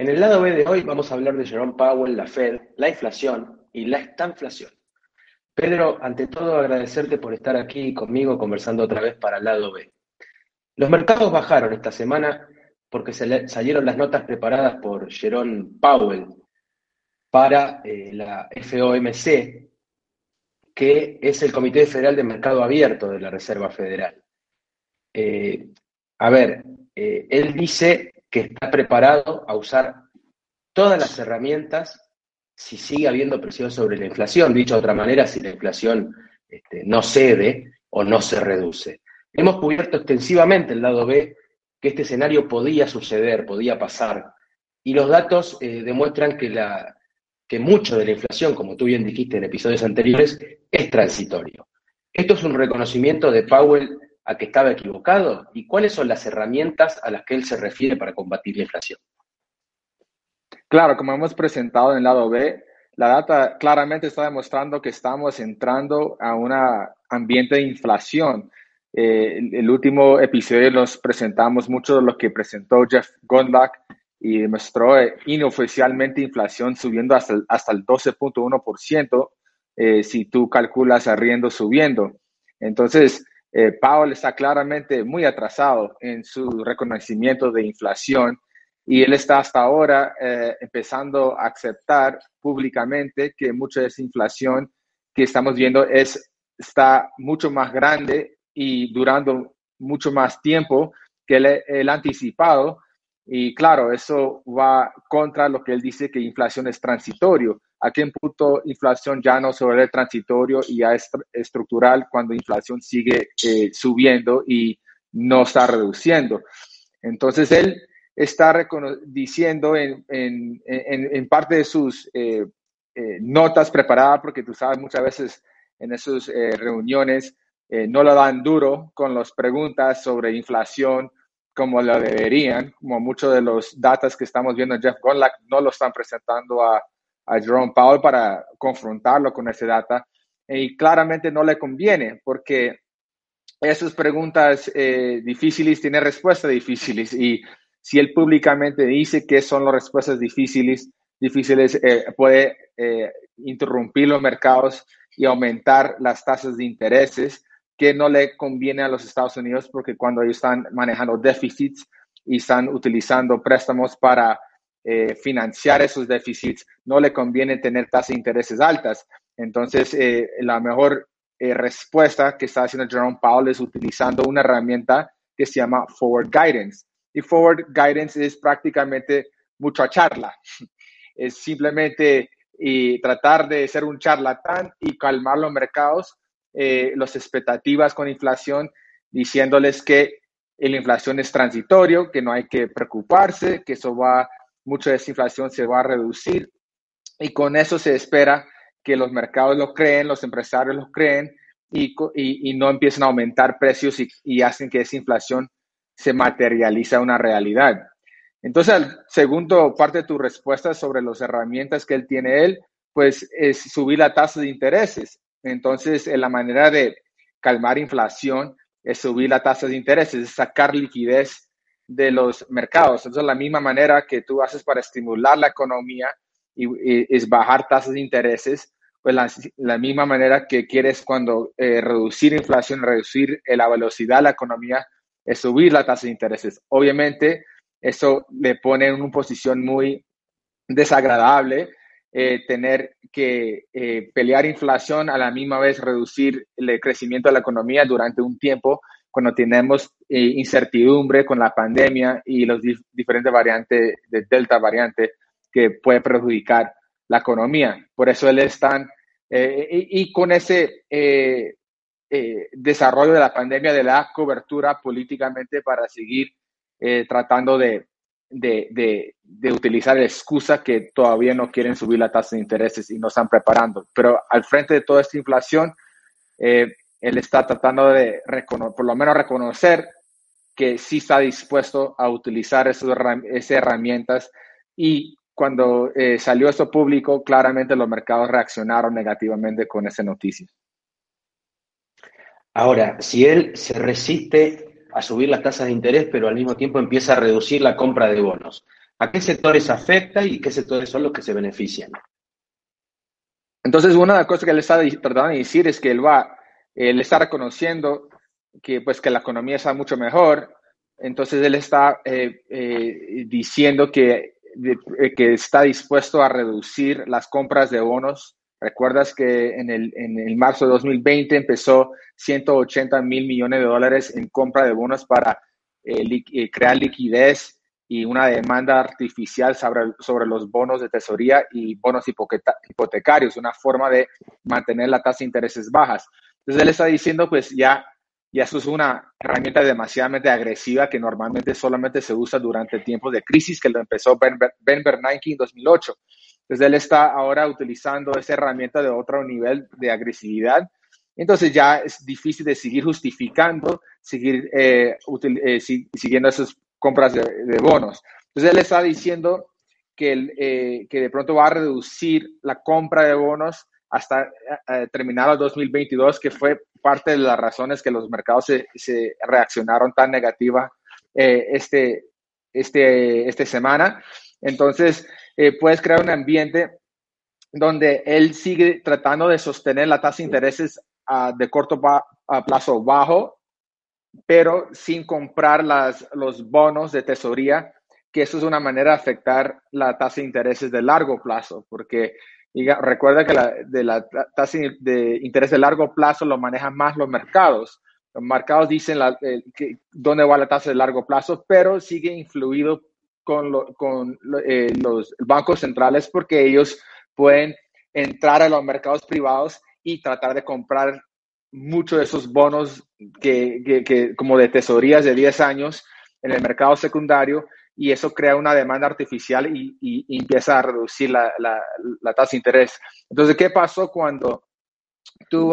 En el lado B de hoy vamos a hablar de Jerome Powell, la Fed, la inflación y la estanflación. Pedro, ante todo agradecerte por estar aquí conmigo conversando otra vez para el lado B. Los mercados bajaron esta semana porque salieron las notas preparadas por Jerome Powell para eh, la FOMC, que es el Comité Federal de Mercado Abierto de la Reserva Federal. Eh, a ver, eh, él dice que está preparado a usar todas las herramientas si sigue habiendo presión sobre la inflación. Dicho de otra manera, si la inflación este, no cede o no se reduce. Hemos cubierto extensivamente el lado B que este escenario podía suceder, podía pasar. Y los datos eh, demuestran que, la, que mucho de la inflación, como tú bien dijiste en episodios anteriores, es transitorio. Esto es un reconocimiento de Powell a que estaba equivocado y cuáles son las herramientas a las que él se refiere para combatir la inflación. Claro, como hemos presentado en el lado B, la data claramente está demostrando que estamos entrando a un ambiente de inflación. Eh, el, último episodio nos presentamos mucho de lo que presentó Jeff Gondlach y demostró eh, inoficialmente inflación subiendo hasta el, hasta el 12.1% eh, si tú calculas arriendo subiendo. Entonces, eh, Powell está claramente muy atrasado en su reconocimiento de inflación y él está hasta ahora eh, empezando a aceptar públicamente que mucha de esa inflación que estamos viendo es, está mucho más grande y durando mucho más tiempo que el, el anticipado. Y claro, eso va contra lo que él dice que inflación es transitorio. ¿A qué punto inflación ya no se vuelve transitorio y ya es estructural cuando inflación sigue eh, subiendo y no está reduciendo? Entonces, él está diciendo en, en, en, parte de sus eh, eh, notas preparadas, porque tú sabes, muchas veces en esas reuniones no lo dan duro con las preguntas sobre inflación como lo deberían, como muchos de los datos que estamos viendo en Jeff Gonlack no lo están presentando a, a Jerome Powell para confrontarlo con ese data. Y claramente no le conviene porque esas preguntas eh, difíciles tienen respuestas difíciles. Y si él públicamente dice que son las respuestas difíciles, difíciles eh, puede eh, interrumpir los mercados y aumentar las tasas de intereses que no le conviene a los Estados Unidos porque cuando ellos están manejando déficits y están utilizando préstamos para eh, financiar esos déficits, no le conviene tener tasas de intereses altas. Entonces, eh, la mejor eh, respuesta que está haciendo Jerome Powell es utilizando una herramienta que se llama Forward Guidance. Y Forward Guidance es prácticamente mucha charla. Es simplemente tratar de ser un charlatán y calmar los mercados, las expectativas con inflación, diciéndoles que la inflación es transitorio, que no hay que preocuparse, que eso va mucha de esa inflación se va a reducir y con eso se espera que los mercados lo creen, los empresarios lo creen y, y, no empiecen a aumentar precios y, hacen que esa inflación se materialice a una realidad. Entonces, segundo parte de tu respuesta sobre las herramientas que él tiene él, pues es subir la tasa de intereses. Entonces, la manera de calmar inflación es subir la tasa de intereses, es sacar liquidez de los mercados. Entonces, la misma manera que tú haces para estimular la economía y, es bajar tasas de intereses, pues la, misma manera que quieres cuando eh, reducir inflación, reducir eh, la velocidad de la economía, es subir la tasa de intereses. Obviamente, eso le pone en una posición muy desagradable eh, tener que pelear inflación a la misma vez reducir el crecimiento de la economía durante un tiempo cuando tenemos eh, incertidumbre con la pandemia y los diferentes variantes de Delta variante que puede perjudicar la economía. Por eso él están, eh, y, con ese eh, desarrollo de la pandemia, de la cobertura políticamente para seguir tratando de, de, de, utilizar la excusa que todavía no quieren subir la tasa de intereses y no están preparando. Pero al frente de toda esta inflación, él está tratando de, por lo menos reconocer que sí está dispuesto a utilizar esas, herramientas y cuando eh, salió esto público, claramente los mercados reaccionaron negativamente con esa noticia. Ahora, si él se resiste a subir las tasas de interés, pero al mismo tiempo empieza a reducir la compra de bonos, ¿A qué sectores afecta y qué sectores son los que se benefician? Entonces, una de las cosas que él está tratando de decir es que él va, él está reconociendo que, pues, que la economía está mucho mejor. Entonces, él está eh, eh, diciendo que, que está dispuesto a reducir las compras de bonos. Recuerdas que en el, en el marzo de 2020 empezó 180 mil millones de dólares en compra de bonos para eh, crear liquidez y una demanda artificial sobre, sobre los bonos de tesoría y bonos hipotecarios, una forma de mantener la tasa de intereses bajas. Entonces él está diciendo, pues ya, ya eso es una herramienta demasiadamente agresiva que normalmente solamente se usa durante tiempos de crisis, que lo empezó Ben, ben Bernanke en 2008. Entonces él está ahora utilizando esa herramienta de otro nivel de agresividad. Entonces ya es difícil de seguir justificando, seguir eh, eh, siguiendo esos compras de, bonos. Entonces él está diciendo que, eh, que de pronto va a reducir la compra de bonos hasta eh, eh, terminar el 2022, que fue parte de las razones que los mercados se, reaccionaron tan negativa este, este, esta semana. Entonces, puedes crear un ambiente donde él sigue tratando de sostener la tasa de intereses ah, de corto plazo bajo pero sin comprar las, los bonos de tesoría, que eso es una manera de afectar la tasa de intereses de largo plazo, porque recuerda que la, de la tasa de interés de largo plazo lo manejan más los mercados. Los mercados dicen que, dónde va la tasa de largo plazo, pero sigue influido con, con eh, los bancos centrales porque ellos pueden entrar a los mercados privados y tratar de comprar muchos de esos bonos que, como de tesorías de 10 años en el mercado secundario y eso crea una demanda artificial y, empieza a reducir la, tasa de interés. Entonces, ¿qué pasó cuando tú,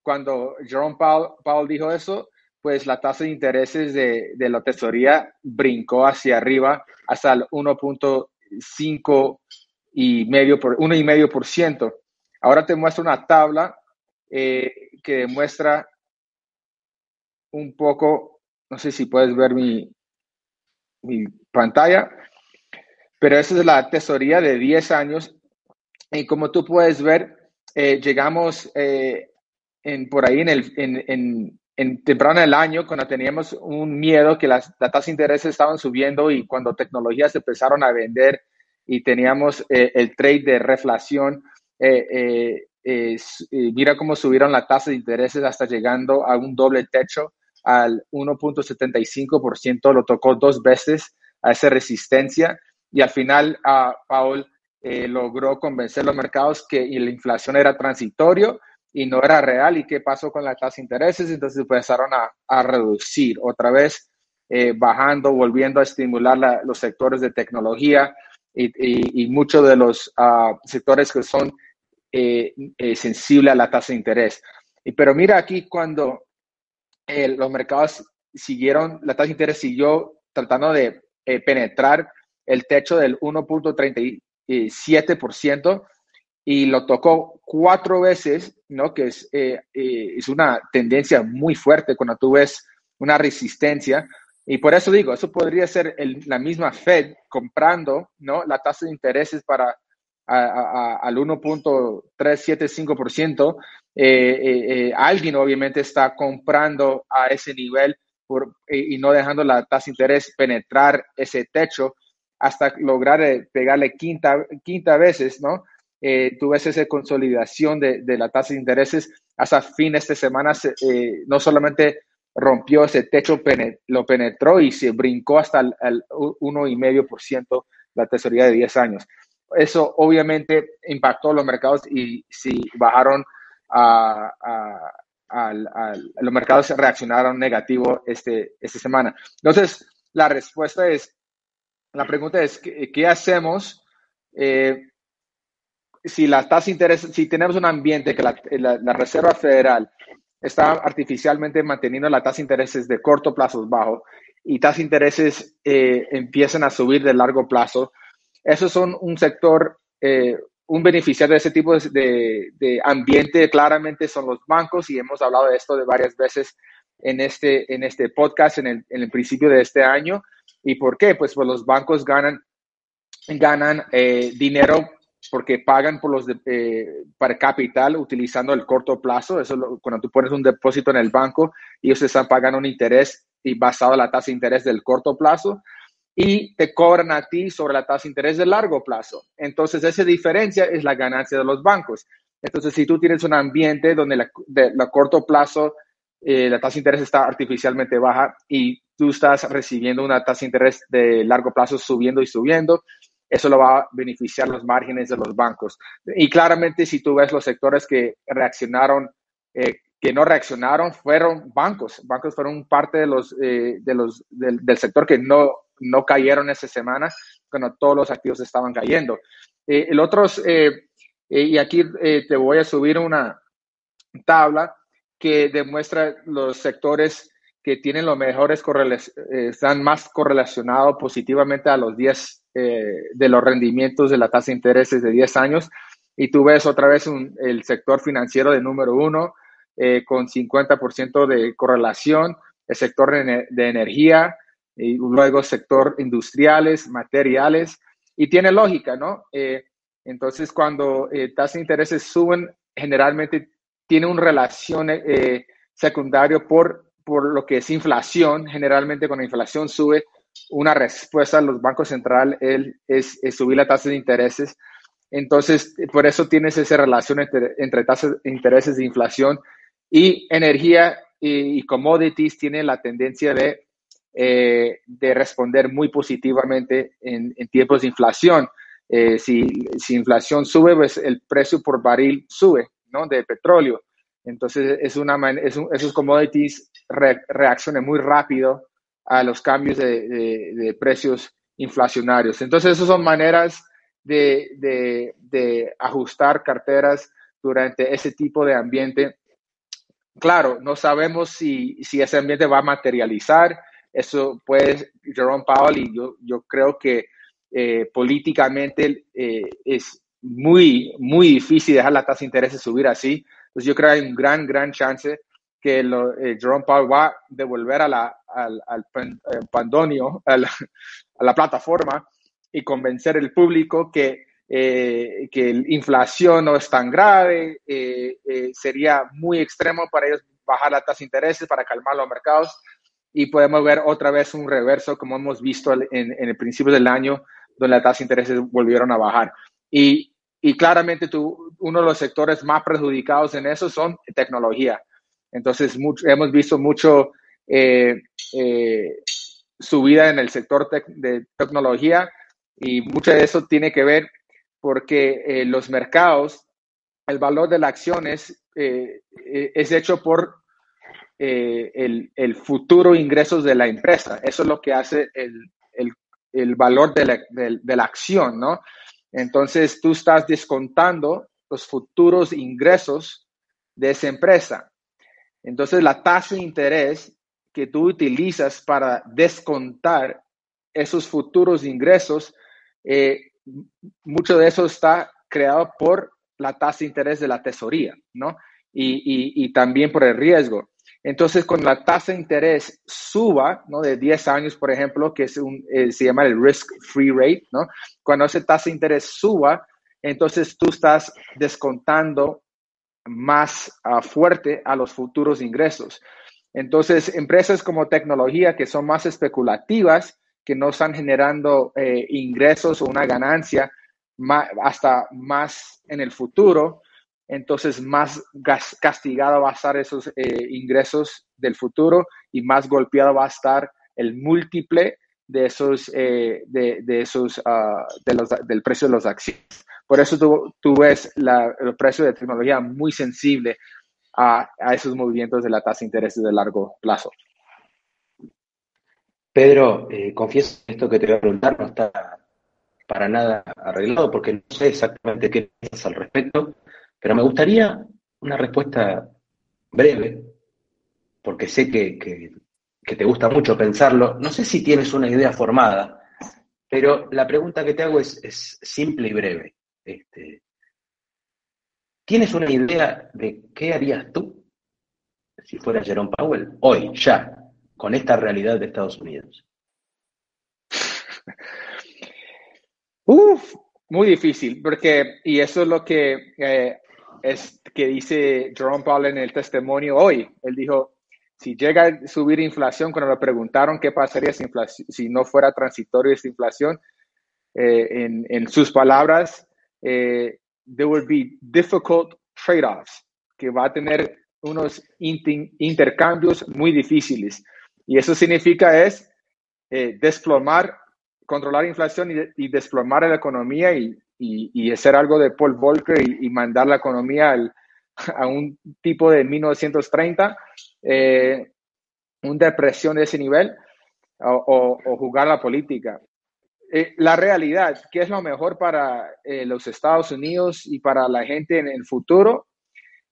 cuando Jerome Powell, dijo eso? Pues la tasa de intereses de, de la tesoría brincó hacia arriba hasta el 1.5 y medio por uno y medio por ciento. Ahora te muestro una tabla eh, que demuestra un poco, no sé si puedes ver mi, mi pantalla, pero esa es la tesoría de 10 años y como tú puedes ver, eh, llegamos eh, en, por ahí en, el, en, temprano del año, cuando teníamos un miedo que las, tasas de interés estaban subiendo y cuando tecnologías empezaron a vender y teníamos el trade de reflación, eh, mira cómo subieron la tasa de intereses hasta llegando a un doble techo al 1.75%, lo tocó dos veces a esa resistencia y al final uh, Paul eh, logró convencer a los mercados que la inflación era transitorio y no era real. ¿Y qué pasó con la tasa de intereses? Entonces empezaron a, a reducir otra vez, eh, bajando, volviendo a estimular los sectores de tecnología y, y, muchos de los uh, sectores que son eh, eh, sensible a la tasa de interés. Y, pero mira aquí cuando eh, los mercados siguieron, la tasa de interés siguió tratando de penetrar el techo del 1.37% y lo tocó cuatro veces, ¿no? Que es, es una tendencia muy fuerte cuando tú ves una resistencia. Y por eso digo, eso podría ser la misma Fed comprando, ¿no? La tasa de intereses para al 1.375%, eh, eh, eh, alguien obviamente está comprando a ese nivel por, y no dejando la tasa de interés penetrar ese techo hasta lograr pegarle quinta, quinta veces, ¿no? Tú ves esa consolidación de, de, la tasa de intereses. Hasta fin de semana, no solamente rompió ese techo, lo penetró y se brincó hasta el, el 1,5% la tesoría de 10 años. Eso obviamente impactó los mercados y si bajaron a, los mercados reaccionaron negativo este, esta semana. Entonces, la respuesta es, la pregunta es, ¿qué, hacemos eh, si la tasa de interés, si tenemos un ambiente que la, Reserva Federal está artificialmente manteniendo la tasa de intereses de corto plazo bajo y tasas de intereses eh, empiezan a subir de largo plazo, esos son un sector, eh, un beneficiario de ese tipo de, ambiente claramente son los bancos y hemos hablado de esto de varias veces en este, en este podcast en el, principio de este año. ¿Y por qué? Pues, pues los bancos ganan ganan eh, dinero porque pagan por los eh, para capital utilizando el corto plazo. Eso cuando tú pones un depósito en el banco, ellos están pagando un interés y basado en la tasa de interés del corto plazo y te cobran a ti sobre la tasa de interés de largo plazo. Entonces, esa diferencia es la ganancia de los bancos. Entonces, si tú tienes un ambiente donde la, de, corto plazo eh, la tasa de interés está artificialmente baja y tú estás recibiendo una tasa de interés de largo plazo subiendo y subiendo, eso lo va a beneficiar los márgenes de los bancos. Y claramente, si tú ves los sectores que reaccionaron, eh, que no reaccionaron, fueron bancos. Bancos fueron parte de los, eh, de los, del, sector que no, no cayeron esa semana, cuando todos los activos estaban cayendo. Eh, el otro, y aquí te voy a subir una tabla que demuestra los sectores que tienen los mejores están más correlacionados positivamente a los 10 eh, de los rendimientos de la tasa de intereses de 10 años y tú ves otra vez el sector financiero de número uno eh, con 50% de correlación, el sector de, energía y luego sector industriales, materiales y tiene lógica, ¿no? Eh, entonces cuando tasas de intereses suben, generalmente tiene una relación secundaria por, por lo que es inflación, generalmente cuando la inflación sube, una respuesta de los bancos centrales es, subir la tasa de intereses. Entonces, por eso tienes esa relación entre, tasas de intereses de inflación y energía y, commodities tienen la tendencia de, eh, de responder muy positivamente en, tiempos de inflación. Eh, si, si, inflación sube, pues el precio por barril sube, ¿no? De petróleo. Entonces, es una, esos commodities reaccionan muy rápido a los cambios de, precios inflacionarios. Entonces, esas son maneras de, ajustar carteras durante ese tipo de ambiente. Claro, no sabemos si, ese ambiente va a materializar. Eso puede, Jerome Powell, y yo, yo creo que eh, políticamente eh, es muy, muy difícil dejar la tasa de interés subir así. Entonces, yo creo que hay un gran, gran chance que lo, eh, Jerome Powell va a devolver a la, al, al eh, pandonio, a la, a la, plataforma y convencer al público que, eh, que la inflación no es tan grave, sería muy extremo para ellos bajar la tasa de intereses para calmar los mercados y podemos ver otra vez un reverso como hemos visto en, en el principio del año donde la tasa de intereses volvieron a bajar. Y, y claramente tú, uno de los sectores más perjudicados en eso son tecnología entonces, hemos visto mucho eh, eh, subida en el sector de tecnología y mucho de eso tiene que ver porque eh, los mercados, el valor de las acciones es hecho por el, futuro ingresos de la empresa. Eso es lo que hace el, valor de la, de la acción, ¿no? Entonces, tú estás descontando los futuros ingresos de esa empresa. Entonces, la tasa de interés que tú utilizas para descontar esos futuros ingresos, eh, mucho de eso está creado por la tasa de interés de la tesoría, ¿no? Y, también por el riesgo. Entonces, cuando la tasa de interés suba, ¿no? De 10 años, por ejemplo, que es un, eh, se llama el risk-free rate, ¿no? Cuando esa tasa de interés suba, entonces tú estás descontando más uh, fuerte a los futuros ingresos. Entonces, empresas como tecnología que son más especulativas, que no están generando eh, ingresos o una ganancia hasta más en el futuro, entonces más castigado va a estar esos eh, ingresos del futuro y más golpeado va a estar el múltiple de esos, eh, de, esos uh, del precio de los acciones. Por eso tú, ves el precio de tecnología muy sensible a, esos movimientos de la tasa de interés de largo plazo. Pedro, eh, confieso esto que te voy a preguntar no está para nada arreglado porque no sé exactamente qué piensas al respecto, pero me gustaría una respuesta breve, porque sé que, te gusta mucho pensarlo. No sé si tienes una idea formada, pero la pregunta que te hago es simple y breve. Este, ¿Tienes una idea de qué harías tú si fuera Jerome Powell hoy, ya, con esta realidad de Estados Unidos? Uf, muy difícil, porque, y eso es lo que, eh, es, que dice Jerome Powell en el testimonio hoy. Él dijo, si llega a subir inflación, cuando le preguntaron qué pasaría si, si no fuera transitorio esta inflación, eh, en, en, sus palabras, eh, there will be difficult trade-offs, que va a tener unos intercambios muy difíciles. Y eso significa es eh, desplomar controlar inflación y, desplomar la economía y, hacer algo de Paul Volcker y, mandar la economía a un tipo de 1930, eh, una depresión de ese nivel, o, jugar la política. Eh, la realidad, ¿qué es lo mejor para eh, los Estados Unidos y para la gente en el futuro?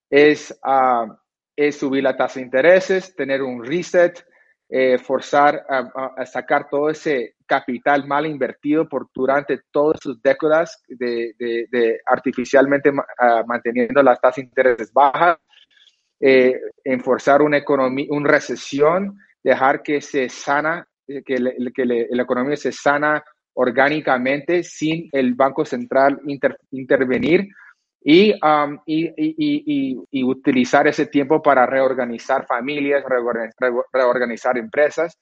Es, ah, es subir la tasa de intereses, tener un reset, eh, forzar a, sacar todo ese capital mal invertido por durante todas sus décadas de, artificialmente manteniendo las tasas de intereses bajas, eh, enforzar una economía, una recesión, dejar que se sana, eh, que, la economía se sana orgánicamente sin el Banco Central intervenir Um, y, y, y, utilizar ese tiempo para reorganizar familias, reorganizar, empresas.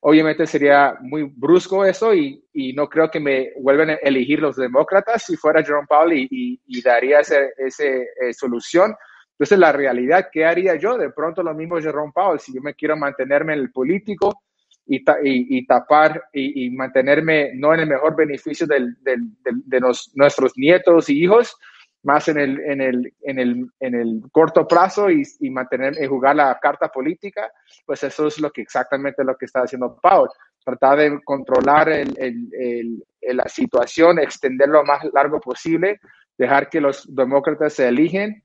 Obviamente sería muy brusco eso y, no creo que me vuelvan a elegir los demócratas si fuera Jerome Powell y, daría esa ese, eh, solución. Entonces, la realidad, ¿qué haría yo? De pronto lo mismo Jerome Powell, si yo me quiero mantenerme en el político y, y, tapar y, mantenerme no en el mejor beneficio del, del, de los, nuestros nietos y hijos, más en el, en el, en el, en el corto plazo y, mantener y jugar la carta política, pues eso es lo que exactamente lo que está haciendo Powell. Tratar de controlar la situación, extenderlo lo más largo posible, dejar que los demócratas se eligen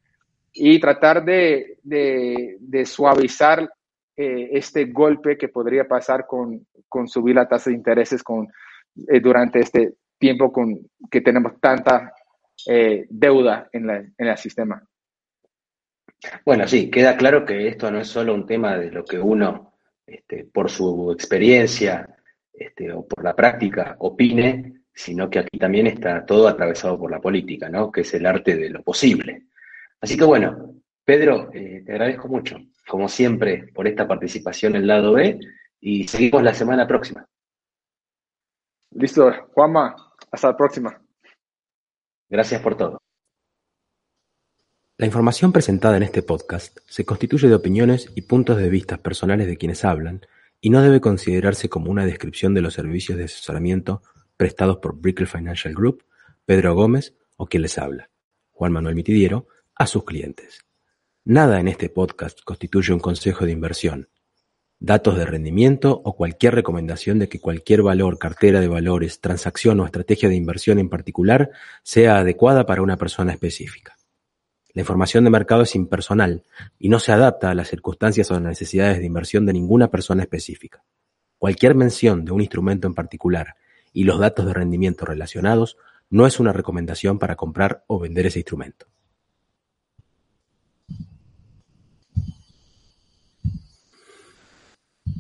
y tratar de, de, de suavizar eh, este golpe que podría pasar con, con, subir la tasa de intereses con, eh, durante este tiempo con, que tenemos tanta eh, deuda en, el sistema. Bueno, sí, queda claro que esto no es solo un tema de lo que uno, este, por su experiencia este, o por la práctica, opine, sino que aquí también está todo atravesado por la política, ¿no? Que es el arte de lo posible. Así que bueno, Pedro, eh, te agradezco mucho, como siempre, por esta participación en el lado B y seguimos la semana próxima. Listo, Juanma, hasta la próxima. Gracias por todo. La información presentada en este podcast se constituye de opiniones y puntos de vista personales de quienes hablan y no debe considerarse como una descripción de los servicios de asesoramiento prestados por Brickell Financial Group, Pedro Gómez o quien les habla, Juan Manuel Mitidiero, a sus clientes. Nada en este podcast constituye un consejo de inversión, datos de rendimiento o cualquier recomendación de que cualquier valor, cartera de valores, transacción o estrategia de inversión en particular sea adecuada para una persona específica. La información de mercado es impersonal y no se adapta a las circunstancias o las necesidades de inversión de ninguna persona específica. Cualquier mención de un instrumento en particular y los datos de rendimiento relacionados no es una recomendación para comprar o vender ese instrumento.